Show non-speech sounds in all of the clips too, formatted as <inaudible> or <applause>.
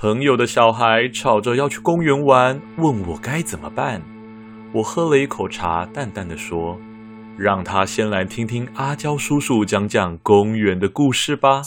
朋友的小孩吵着要去公园玩，问我该怎么办。我喝了一口茶，淡淡的说：“让他先来听听阿娇叔叔讲讲公园的故事吧。”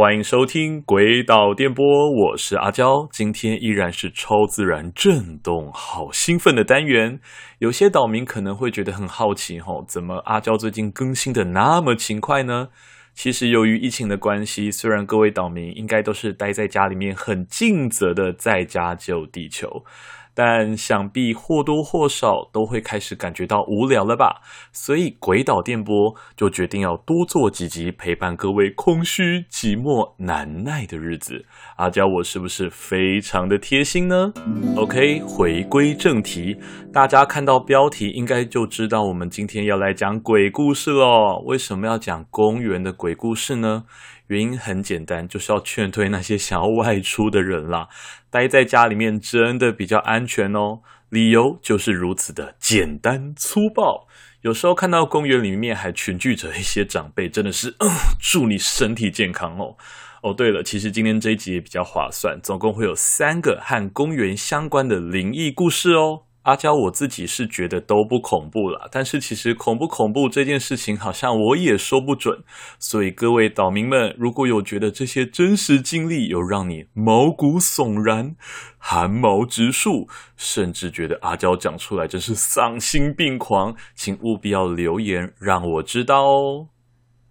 欢迎收听《鬼岛电波》，我是阿娇。今天依然是超自然震动，好兴奋的单元。有些岛民可能会觉得很好奇，吼，怎么阿娇最近更新的那么勤快呢？其实由于疫情的关系，虽然各位岛民应该都是待在家里面，很尽责的在家救地球。但想必或多或少都会开始感觉到无聊了吧？所以鬼岛电波就决定要多做几集，陪伴各位空虚、寂寞、难耐的日子。阿娇，我是不是非常的贴心呢？OK，回归正题，大家看到标题应该就知道我们今天要来讲鬼故事喽。为什么要讲公园的鬼故事呢？原因很简单，就是要劝退那些想要外出的人啦。<laughs> 待在家里面真的比较安全哦。理由就是如此的简单粗暴。有时候看到公园里面还群聚着一些长辈，真的是，呃，祝你身体健康哦。哦，对了，其实今天这一集也比较划算，总共会有三个和公园相关的灵异故事哦。阿娇，我自己是觉得都不恐怖了，但是其实恐不恐怖这件事情，好像我也说不准。所以各位岛民们，如果有觉得这些真实经历有让你毛骨悚然、寒毛直竖，甚至觉得阿娇讲出来真是丧心病狂，请务必要留言让我知道哦。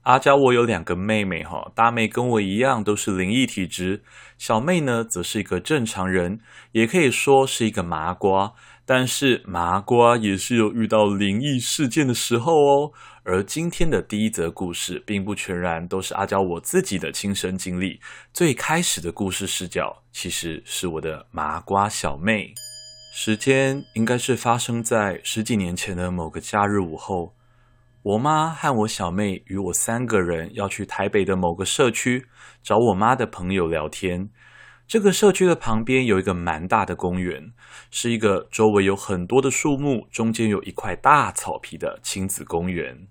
阿娇，我有两个妹妹哈，大妹跟我一样都是灵异体质，小妹呢则是一个正常人，也可以说是一个麻瓜。但是麻瓜也是有遇到灵异事件的时候哦。而今天的第一则故事，并不全然都是阿娇我自己的亲身经历。最开始的故事视角，其实是我的麻瓜小妹。时间应该是发生在十几年前的某个假日午后，我妈和我小妹与我三个人要去台北的某个社区找我妈的朋友聊天。这个社区的旁边有一个蛮大的公园，是一个周围有很多的树木，中间有一块大草皮的亲子公园。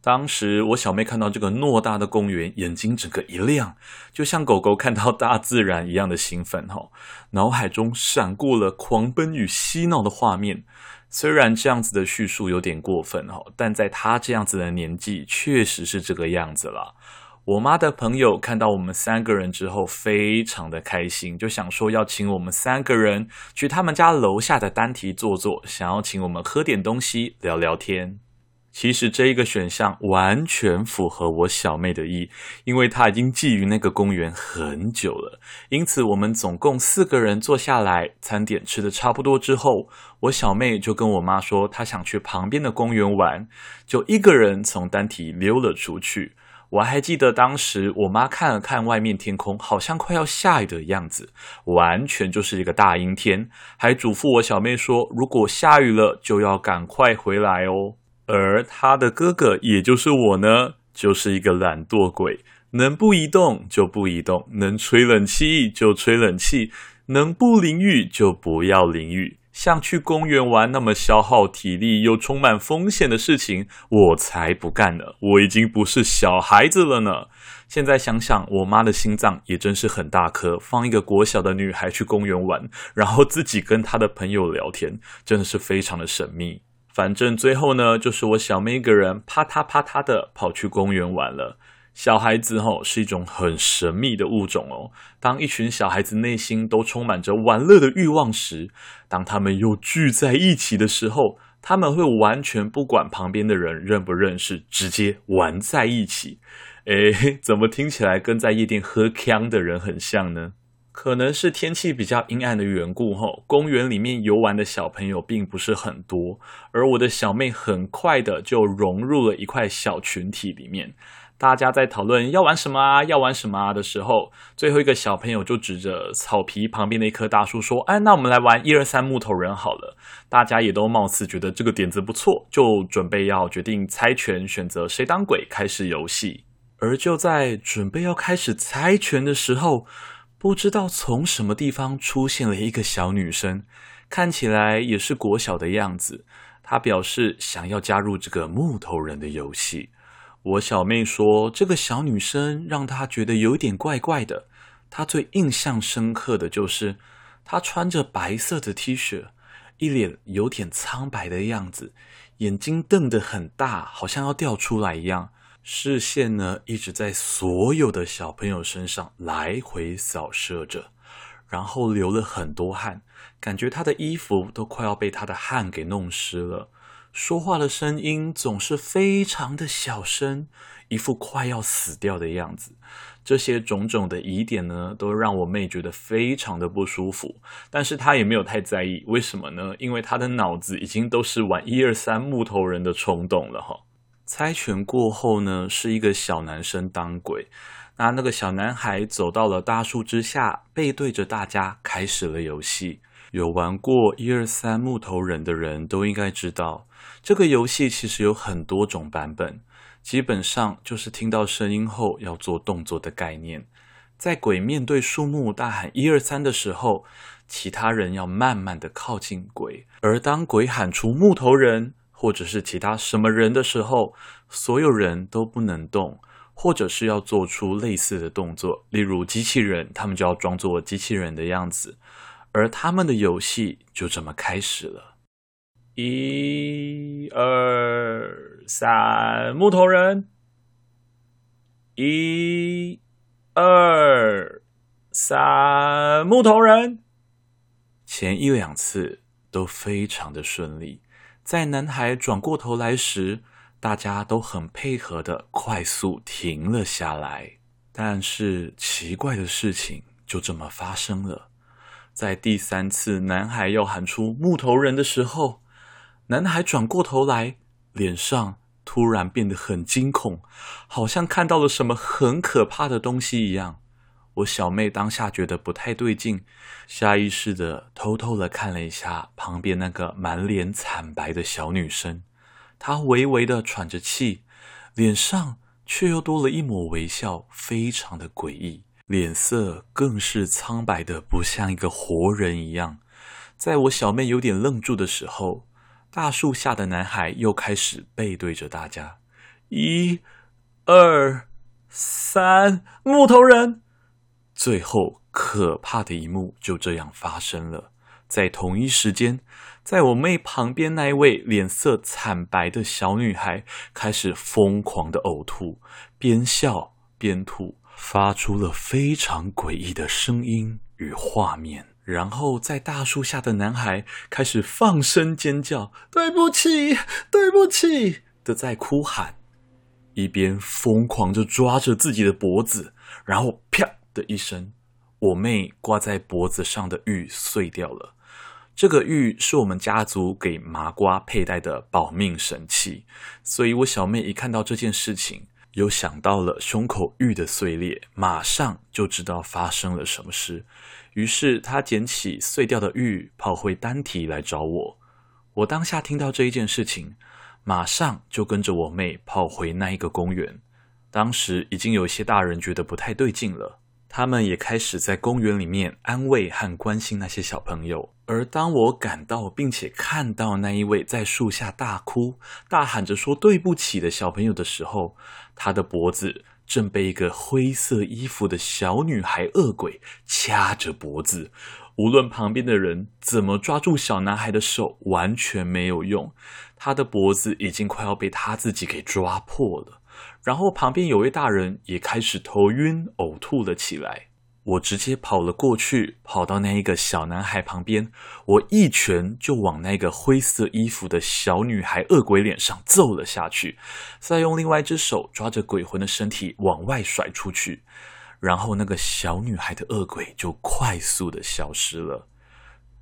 当时我小妹看到这个偌大的公园，眼睛整个一亮，就像狗狗看到大自然一样的兴奋哈，脑海中闪过了狂奔与嬉闹的画面。虽然这样子的叙述有点过分哈，但在她这样子的年纪，确实是这个样子了。我妈的朋友看到我们三个人之后，非常的开心，就想说要请我们三个人去他们家楼下的单体坐坐，想要请我们喝点东西，聊聊天。其实这一个选项完全符合我小妹的意，因为她已经觊觎那个公园很久了。因此，我们总共四个人坐下来，餐点吃的差不多之后，我小妹就跟我妈说，她想去旁边的公园玩，就一个人从单体溜了出去。我还记得当时我妈看了看外面天空，好像快要下雨的样子，完全就是一个大阴天，还嘱咐我小妹说，如果下雨了就要赶快回来哦。而她的哥哥，也就是我呢，就是一个懒惰鬼，能不移动就不移动，能吹冷气就吹冷气，能不淋雨就不要淋雨。像去公园玩那么消耗体力又充满风险的事情，我才不干呢！我已经不是小孩子了呢。现在想想，我妈的心脏也真是很大颗，放一个国小的女孩去公园玩，然后自己跟她的朋友聊天，真的是非常的神秘。反正最后呢，就是我小妹一个人啪嗒啪嗒的跑去公园玩了。小孩子吼是一种很神秘的物种哦。当一群小孩子内心都充满着玩乐的欲望时，当他们又聚在一起的时候，他们会完全不管旁边的人认不认识，直接玩在一起。<laughs> 诶，怎么听起来跟在夜店喝锵的人很像呢？可能是天气比较阴暗的缘故吼，公园里面游玩的小朋友并不是很多，而我的小妹很快的就融入了一块小群体里面。大家在讨论要玩什么啊，要玩什么啊的时候，最后一个小朋友就指着草皮旁边的一棵大树说：“哎，那我们来玩一二三木头人好了。”大家也都貌似觉得这个点子不错，就准备要决定猜拳，选择谁当鬼，开始游戏。而就在准备要开始猜拳的时候，不知道从什么地方出现了一个小女生。看起来也是国小的样子。她表示想要加入这个木头人的游戏。我小妹说，这个小女生让她觉得有点怪怪的。她最印象深刻的就是她穿着白色的 T 恤，一脸有点苍白的样子，眼睛瞪得很大，好像要掉出来一样。视线呢，一直在所有的小朋友身上来回扫射着，然后流了很多汗，感觉她的衣服都快要被她的汗给弄湿了。说话的声音总是非常的小声，一副快要死掉的样子。这些种种的疑点呢，都让我妹觉得非常的不舒服。但是她也没有太在意，为什么呢？因为她的脑子已经都是玩一二三木头人的冲动了哈。猜拳过后呢，是一个小男生当鬼。那那个小男孩走到了大树之下，背对着大家开始了游戏。有玩过一二三木头人的人都应该知道，这个游戏其实有很多种版本。基本上就是听到声音后要做动作的概念。在鬼面对树木大喊一二三的时候，其他人要慢慢的靠近鬼。而当鬼喊出木头人，或者是其他什么人的时候，所有人都不能动，或者是要做出类似的动作，例如机器人，他们就要装作机器人的样子，而他们的游戏就这么开始了。一二三，木头人。一二三，木头人。前一两次都非常的顺利。在男孩转过头来时，大家都很配合的快速停了下来。但是奇怪的事情就这么发生了，在第三次男孩要喊出木头人的时候，男孩转过头来，脸上突然变得很惊恐，好像看到了什么很可怕的东西一样。我小妹当下觉得不太对劲，下意识的偷偷的看了一下旁边那个满脸惨白的小女生，她微微的喘着气，脸上却又多了一抹微笑，非常的诡异，脸色更是苍白的不像一个活人一样。在我小妹有点愣住的时候，大树下的男孩又开始背对着大家，一、二、三，木头人。最后，可怕的一幕就这样发生了。在同一时间，在我妹旁边那一位脸色惨白的小女孩开始疯狂的呕吐，边笑边吐，发出了非常诡异的声音与画面。然后，在大树下的男孩开始放声尖叫：“对不起，对不起”的在哭喊，一边疯狂地抓着自己的脖子，然后啪。的一声，我妹挂在脖子上的玉碎掉了。这个玉是我们家族给麻瓜佩戴的保命神器，所以我小妹一看到这件事情，又想到了胸口玉的碎裂，马上就知道发生了什么事。于是他捡起碎掉的玉，跑回单体来找我。我当下听到这一件事情，马上就跟着我妹跑回那一个公园。当时已经有一些大人觉得不太对劲了。他们也开始在公园里面安慰和关心那些小朋友。而当我赶到并且看到那一位在树下大哭、大喊着说对不起的小朋友的时候，他的脖子正被一个灰色衣服的小女孩恶鬼掐着脖子。无论旁边的人怎么抓住小男孩的手，完全没有用。他的脖子已经快要被他自己给抓破了。然后旁边有位大人也开始头晕呕吐了起来，我直接跑了过去，跑到那一个小男孩旁边，我一拳就往那个灰色衣服的小女孩恶鬼脸上揍了下去，再用另外一只手抓着鬼魂的身体往外甩出去，然后那个小女孩的恶鬼就快速的消失了。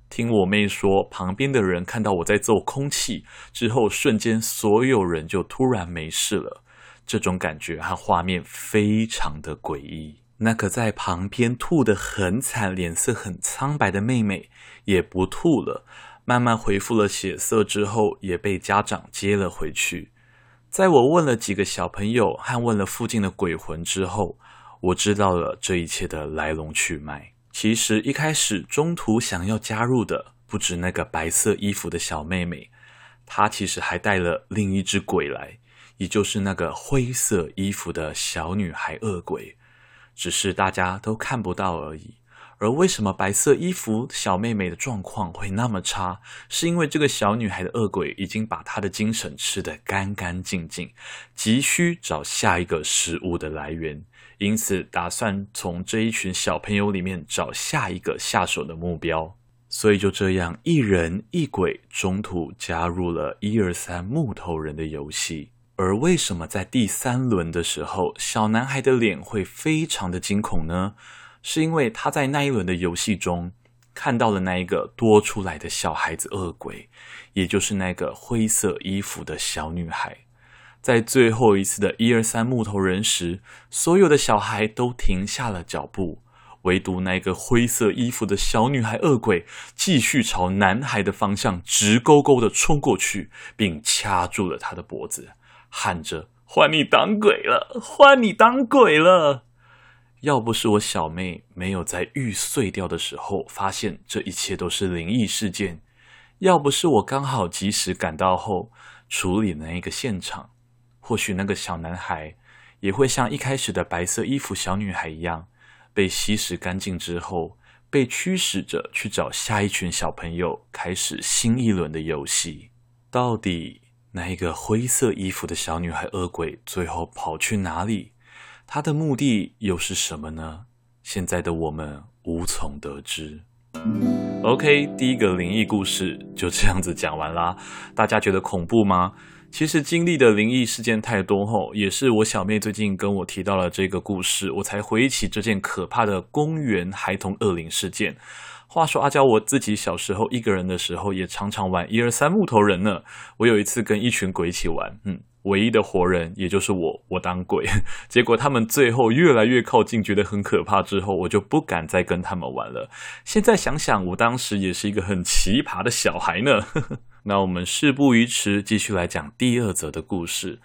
听我妹说，旁边的人看到我在揍空气之后，瞬间所有人就突然没事了。这种感觉和画面非常的诡异。那个在旁边吐得很惨、脸色很苍白的妹妹也不吐了，慢慢恢复了血色之后，也被家长接了回去。在我问了几个小朋友和问了附近的鬼魂之后，我知道了这一切的来龙去脉。其实一开始中途想要加入的不止那个白色衣服的小妹妹，她其实还带了另一只鬼来，也就是那个灰色衣服的小女孩恶鬼，只是大家都看不到而已。而为什么白色衣服小妹妹的状况会那么差？是因为这个小女孩的恶鬼已经把她的精神吃得干干净净，急需找下一个食物的来源，因此打算从这一群小朋友里面找下一个下手的目标。所以就这样，一人一鬼中途加入了一二三木头人的游戏。而为什么在第三轮的时候，小男孩的脸会非常的惊恐呢？是因为他在那一轮的游戏中看到了那一个多出来的小孩子恶鬼，也就是那个灰色衣服的小女孩。在最后一次的一二三木头人时，所有的小孩都停下了脚步，唯独那个灰色衣服的小女孩恶鬼继续朝男孩的方向直勾勾的冲过去，并掐住了他的脖子，喊着：“换你当鬼了，换你当鬼了。”要不是我小妹没有在玉碎掉的时候发现这一切都是灵异事件，要不是我刚好及时赶到后处理那一个现场，或许那个小男孩也会像一开始的白色衣服小女孩一样，被吸食干净之后，被驱使着去找下一群小朋友，开始新一轮的游戏。到底那一个灰色衣服的小女孩恶鬼最后跑去哪里？她的目的又是什么呢？现在的我们无从得知。OK，第一个灵异故事就这样子讲完啦。大家觉得恐怖吗？其实经历的灵异事件太多后，也是我小妹最近跟我提到了这个故事，我才回忆起这件可怕的公园孩童恶灵事件。话说阿娇，我自己小时候一个人的时候，也常常玩一二三木头人呢。我有一次跟一群鬼一起玩，嗯。唯一的活人，也就是我，我当鬼。<laughs> 结果他们最后越来越靠近，觉得很可怕。之后我就不敢再跟他们玩了。现在想想，我当时也是一个很奇葩的小孩呢。<laughs> 那我们事不宜迟，继续来讲第二则的故事。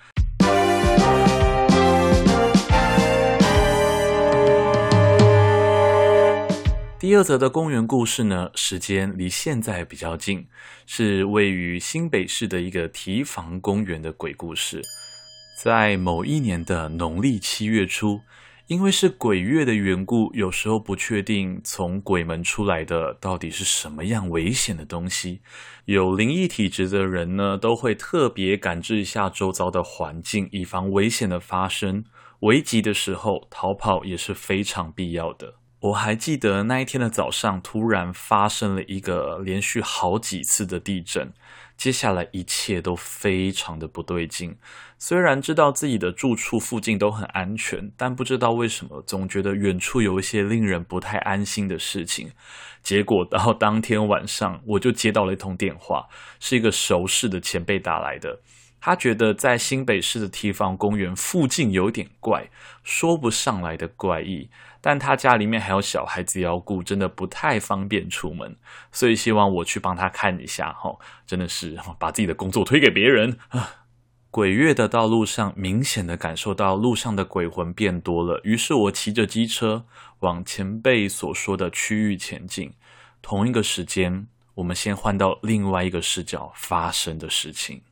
第二则的公园故事呢，时间离现在比较近，是位于新北市的一个堤防公园的鬼故事。在某一年的农历七月初，因为是鬼月的缘故，有时候不确定从鬼门出来的到底是什么样危险的东西。有灵异体质的人呢，都会特别感知一下周遭的环境，以防危险的发生。危急的时候，逃跑也是非常必要的。我还记得那一天的早上，突然发生了一个连续好几次的地震，接下来一切都非常的不对劲。虽然知道自己的住处附近都很安全，但不知道为什么总觉得远处有一些令人不太安心的事情。结果到当天晚上，我就接到了一通电话，是一个熟识的前辈打来的。他觉得在新北市的堤防公园附近有点怪，说不上来的怪异。但他家里面还有小孩子要顾，真的不太方便出门，所以希望我去帮他看一下。哈，真的是 <laughs> 把自己的工作推给别人啊！<sighs> 鬼月的道路上，明显的感受到路上的鬼魂变多了。于是我骑着机车往前辈所说的区域前进。同一个时间，我们先换到另外一个视角发生的事情。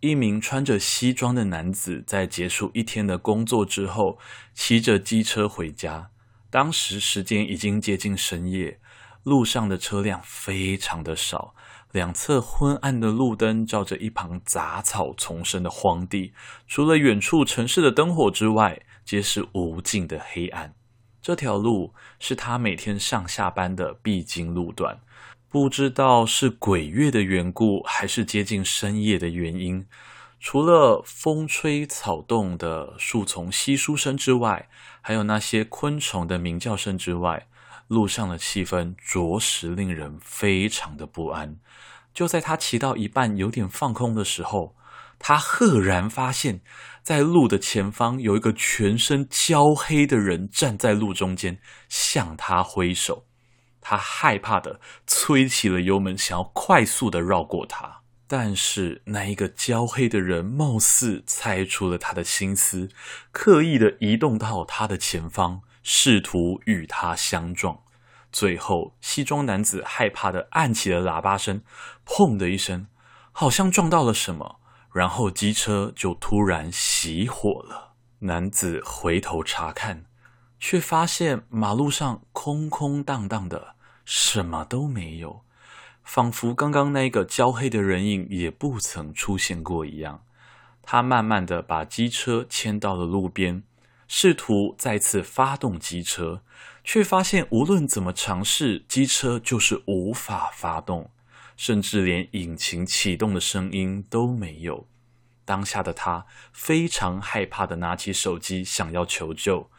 一名穿着西装的男子在结束一天的工作之后，骑着机车回家。当时时间已经接近深夜，路上的车辆非常的少，两侧昏暗的路灯照着一旁杂草丛生的荒地，除了远处城市的灯火之外，皆是无尽的黑暗。这条路是他每天上下班的必经路段，不知道是鬼月的缘故，还是接近深夜的原因。除了风吹草动的树丛稀疏声之外，还有那些昆虫的鸣叫声之外，路上的气氛着实令人非常的不安。就在他骑到一半有点放空的时候，他赫然发现，在路的前方有一个全身焦黑的人站在路中间，向他挥手。他害怕的催起了油门，想要快速的绕过他。但是那一个焦黑的人貌似猜出了他的心思，刻意的移动到他的前方，试图与他相撞。最后，西装男子害怕的按起了喇叭声，砰的一声，好像撞到了什么，然后机车就突然熄火了。男子回头查看，却发现马路上空空荡荡的，什么都没有，仿佛刚刚那个焦黑的人影也不曾出现过一样。他慢慢的把机车牵到了路边，试图再次发动机车，却发现无论怎么尝试，机车就是无法发动，甚至连引擎启动的声音都没有。当下的他非常害怕的拿起手机想要求救，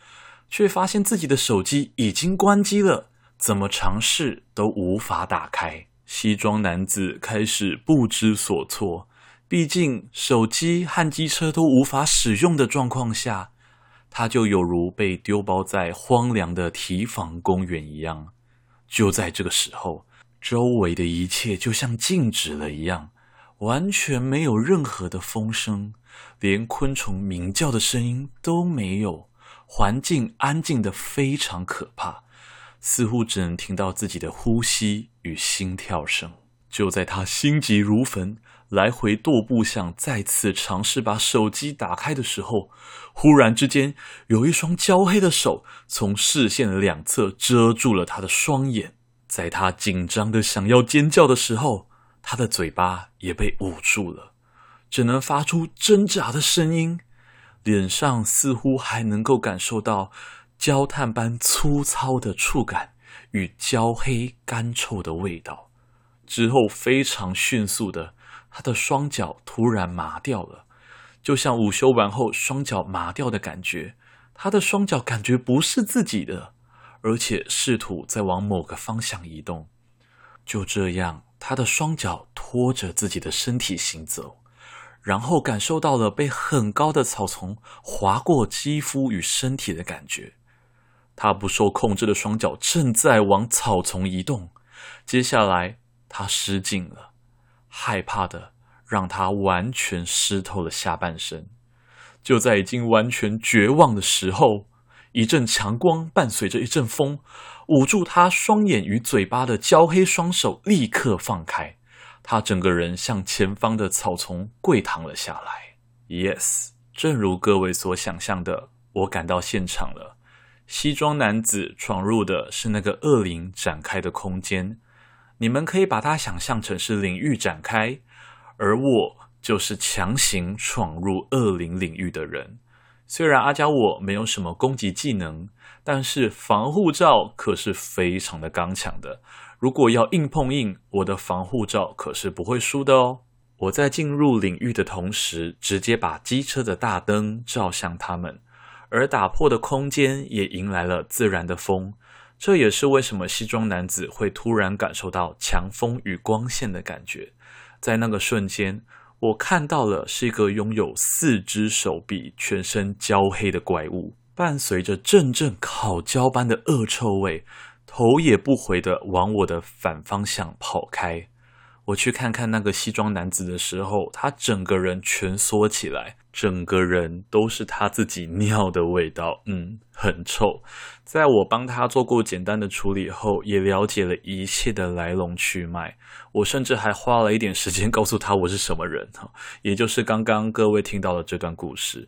却发现自己的手机已经关机了，怎么尝试都无法打开。西装男子开始不知所措。毕竟，手机和机车都无法使用的状况下，他就有如被丢包在荒凉的堤防公园一样。就在这个时候，周围的一切就像静止了一样，完全没有任何的风声，连昆虫鸣叫的声音都没有，环境安静的非常可怕，似乎只能听到自己的呼吸与心跳声。就在他心急如焚，来回踱步，想再次尝试把手机打开的时候，忽然之间，有一双焦黑的手从视线的两侧遮住了他的双眼。在他紧张的想要尖叫的时候，他的嘴巴也被捂住了，只能发出挣扎的声音。脸上似乎还能够感受到焦炭般粗糙的触感与焦黑干臭的味道。之后非常迅速的。他的双脚突然麻掉了，就像午休完后双脚麻掉的感觉。他的双脚感觉不是自己的，而且试图在往某个方向移动。就这样，他的双脚拖着自己的身体行走，然后感受到了被很高的草丛划过肌肤与身体的感觉。他不受控制的双脚正在往草丛移动，接下来他失禁了。害怕的让他完全湿透了下半身。就在已经完全绝望的时候，一阵强光伴随着一阵风，捂住他双眼与嘴巴的焦黑双手立刻放开，他整个人向前方的草丛跪躺了下来。Yes，正如各位所想象的，我赶到现场了。西装男子闯入的是那个恶灵展开的空间。你们可以把它想象成是领域展开，而我就是强行闯入恶灵领域的人。虽然阿交我没有什么攻击技能，但是防护罩可是非常的刚强的。如果要硬碰硬，我的防护罩可是不会输的哦。我在进入领域的同时，直接把机车的大灯照向他们，而打破的空间也迎来了自然的风。这也是为什么西装男子会突然感受到强风与光线的感觉。在那个瞬间，我看到了是一个拥有四只手臂、全身焦黑的怪物，伴随着阵阵烤焦般的恶臭味，头也不回地往我的反方向跑开。我去看看那个西装男子的时候，他整个人蜷缩起来，整个人都是他自己尿的味道，嗯，很臭。在我帮他做过简单的处理后，也了解了一切的来龙去脉。我甚至还花了一点时间告诉他我是什么人，<laughs> 也就是刚刚各位听到的这段故事。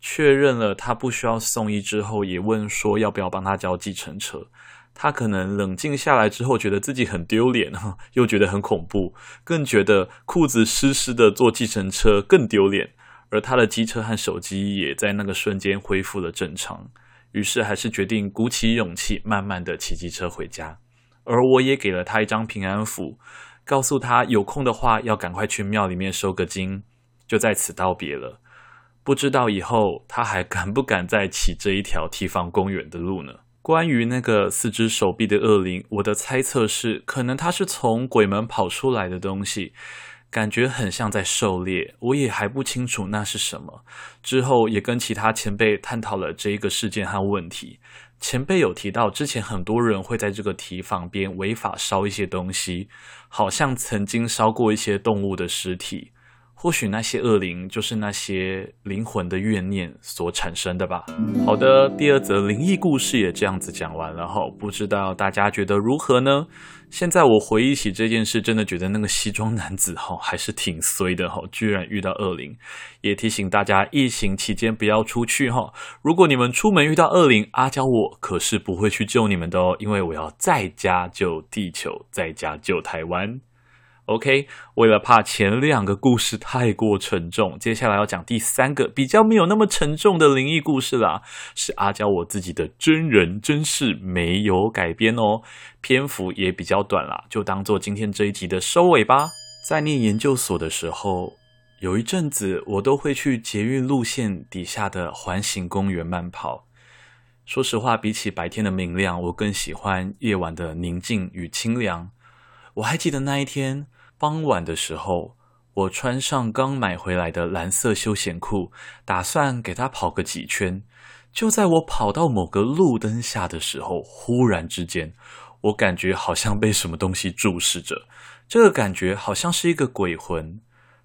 确认了他不需要送医之后，也问说要不要帮他叫计程车。他可能冷静下来之后，觉得自己很丢脸，<laughs> 又觉得很恐怖，更觉得裤子湿湿的坐计程车更丢脸。而他的机车和手机也在那个瞬间恢复了正常，于是还是决定鼓起勇气，慢慢的骑机车回家。而我也给了他一张平安符，告诉他有空的话要赶快去庙里面收个经，就在此道别了。不知道以后他还敢不敢再骑这一条堤防公园的路呢？关于那个四只手臂的恶灵，我的猜测是，可能它是从鬼门跑出来的东西，感觉很像在狩猎。我也还不清楚那是什么。之后也跟其他前辈探讨了这一个事件和问题。前辈有提到，之前很多人会在这个提防边违法烧一些东西，好像曾经烧过一些动物的尸体。或许那些恶灵就是那些灵魂的怨念所产生的吧。好的，第二则灵异故事也这样子讲完了哈，不知道大家觉得如何呢？现在我回忆起这件事，真的觉得那个西装男子哈还是挺衰的哈，居然遇到恶灵。也提醒大家，疫情期间不要出去哈。如果你们出门遇到恶灵，阿娇我可是不会去救你们的哦，因为我要在家救地球，在家救台湾。OK，为了怕前两个故事太过沉重，接下来要讲第三个比较没有那么沉重的灵异故事啦，是阿娇我自己的真人真事，没有改编哦，篇幅也比较短啦，就当做今天这一集的收尾吧。在念研究所的时候，有一阵子我都会去捷运路线底下的环形公园慢跑。说实话，比起白天的明亮，我更喜欢夜晚的宁静与清凉。我还记得那一天。傍晚的时候，我穿上刚买回来的蓝色休闲裤，打算给它跑个几圈。就在我跑到某个路灯下的时候，忽然之间，我感觉好像被什么东西注视着。这个感觉好像是一个鬼魂，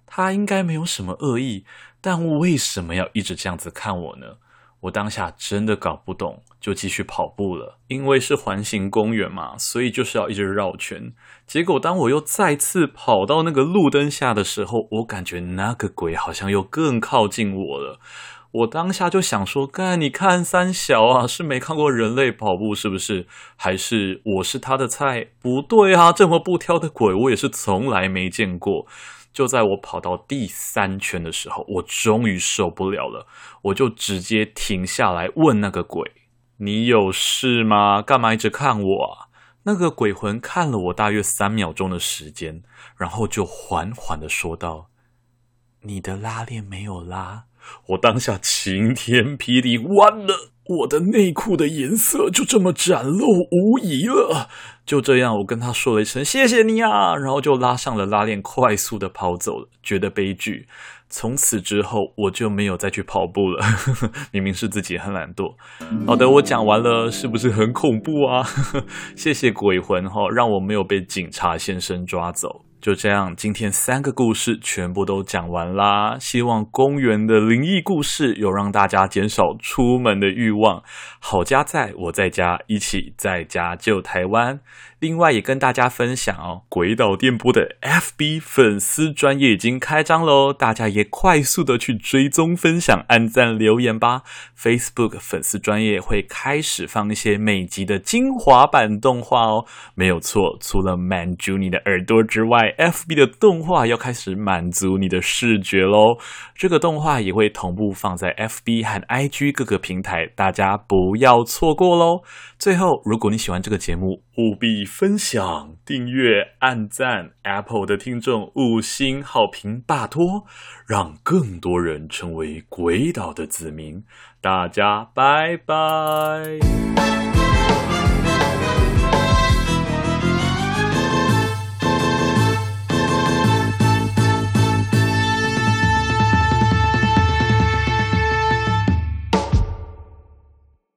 它应该没有什么恶意，但为什么要一直这样子看我呢？我当下真的搞不懂，就继续跑步了。因为是环形公园嘛，所以就是要一直绕圈。结果当我又再次跑到那个路灯下的时候，我感觉那个鬼好像又更靠近我了。我当下就想说：“干，你看三小啊，是没看过人类跑步是不是？还是我是他的菜？不对啊，这么不挑的鬼，我也是从来没见过。”就在我跑到第三圈的时候，我终于受不了了，我就直接停下来问那个鬼：“你有事吗？干嘛一直看我啊？”那个鬼魂看了我大约三秒钟的时间，然后就缓缓的说道：“你的拉链没有拉。”我当下晴天霹雳，完了！我的内裤的颜色就这么展露无遗了。就这样，我跟他说了一声谢谢你啊，然后就拉上了拉链，快速的跑走了。觉得悲剧。从此之后，我就没有再去跑步了。<laughs> 明明是自己很懒惰。好的，我讲完了，是不是很恐怖啊？<laughs> 谢谢鬼魂哈，让我没有被警察先生抓走。就这样，今天三个故事全部都讲完啦。希望公园的灵异故事有让大家减少出门的欲望。好家在，我在家，一起在家救台湾。另外也跟大家分享哦，鬼岛电波的 FB 粉丝专业已经开张喽，大家也快速的去追踪、分享、按赞、留言吧。Facebook 粉丝专业会开始放一些每集的精华版动画哦，没有错，除了满足你的耳朵之外，FB 的动画要开始满足你的视觉喽。这个动画也会同步放在 FB 和 IG 各个平台，大家不要错过喽。最后，如果你喜欢这个节目，务必分享、订阅、按赞。Apple 的听众五星好评，拜托，让更多人成为鬼岛的子民。大家拜拜。